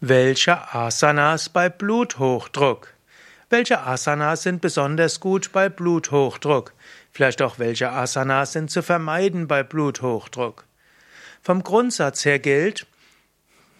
Welche Asanas bei Bluthochdruck? Welche Asanas sind besonders gut bei Bluthochdruck? Vielleicht auch welche Asanas sind zu vermeiden bei Bluthochdruck? Vom Grundsatz her gilt,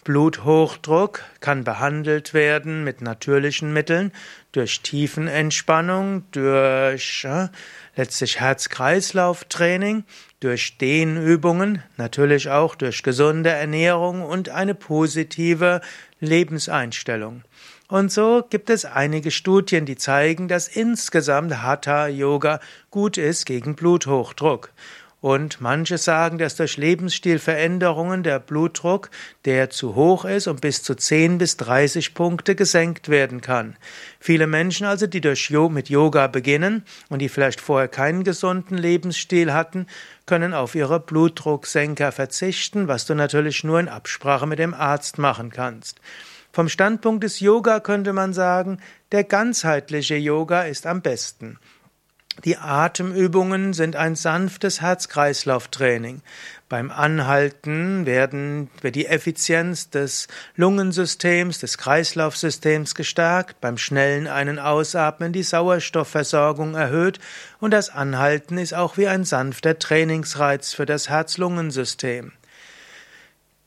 Bluthochdruck kann behandelt werden mit natürlichen Mitteln, durch Tiefenentspannung, durch äh, letztlich Herz-Kreislauf-Training, durch Dehnübungen, natürlich auch durch gesunde Ernährung und eine positive Lebenseinstellung. Und so gibt es einige Studien, die zeigen, dass insgesamt Hatha Yoga gut ist gegen Bluthochdruck. Und manche sagen, dass durch Lebensstilveränderungen der Blutdruck, der zu hoch ist, um bis zu 10 bis 30 Punkte gesenkt werden kann. Viele Menschen also, die durch mit Yoga beginnen und die vielleicht vorher keinen gesunden Lebensstil hatten, können auf ihre Blutdrucksenker verzichten, was du natürlich nur in Absprache mit dem Arzt machen kannst. Vom Standpunkt des Yoga könnte man sagen, der ganzheitliche Yoga ist am besten. Die Atemübungen sind ein sanftes Herz-Kreislauf-Training. Beim Anhalten werden, wird die Effizienz des Lungensystems, des Kreislaufsystems gestärkt, beim schnellen Einen Ausatmen die Sauerstoffversorgung erhöht und das Anhalten ist auch wie ein sanfter Trainingsreiz für das Herz-Lungen-System.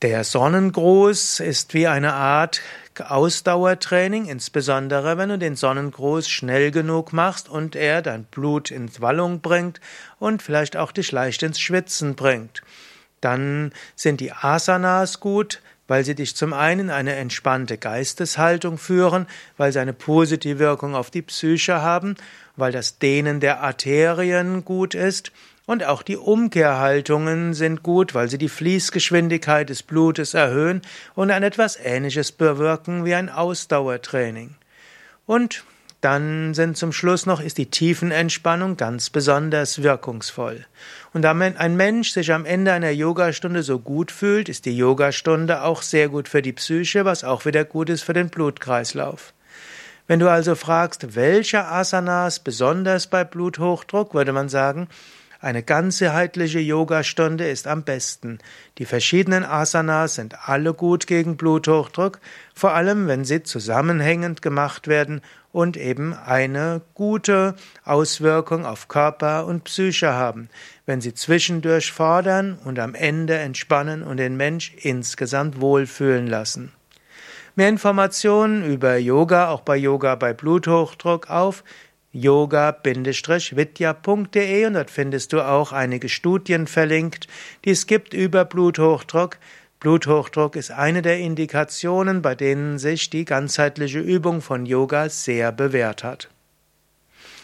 Der Sonnengruß ist wie eine Art Ausdauertraining, insbesondere wenn du den Sonnengruß schnell genug machst und er dein Blut in Wallung bringt und vielleicht auch dich leicht ins Schwitzen bringt. Dann sind die Asanas gut, weil sie dich zum einen eine entspannte Geisteshaltung führen, weil sie eine positive Wirkung auf die Psyche haben, weil das Dehnen der Arterien gut ist und auch die Umkehrhaltungen sind gut, weil sie die Fließgeschwindigkeit des Blutes erhöhen und ein etwas Ähnliches bewirken wie ein Ausdauertraining. Und dann sind zum Schluss noch, ist die Tiefenentspannung ganz besonders wirkungsvoll. Und da ein Mensch sich am Ende einer Yogastunde so gut fühlt, ist die Yogastunde auch sehr gut für die Psyche, was auch wieder gut ist für den Blutkreislauf. Wenn du also fragst, welche Asanas besonders bei Bluthochdruck, würde man sagen, eine ganzheitliche Yogastunde ist am besten. Die verschiedenen Asanas sind alle gut gegen Bluthochdruck, vor allem wenn sie zusammenhängend gemacht werden und eben eine gute Auswirkung auf Körper und Psyche haben, wenn sie zwischendurch fordern und am Ende entspannen und den Mensch insgesamt wohlfühlen lassen. Mehr Informationen über Yoga, auch bei Yoga bei Bluthochdruck auf yoga-vidya.de und dort findest du auch einige Studien verlinkt, die es gibt über Bluthochdruck. Bluthochdruck ist eine der Indikationen, bei denen sich die ganzheitliche Übung von Yoga sehr bewährt hat.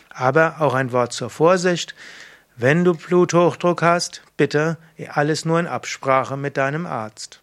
Aber auch ein Wort zur Vorsicht. Wenn du Bluthochdruck hast, bitte alles nur in Absprache mit deinem Arzt.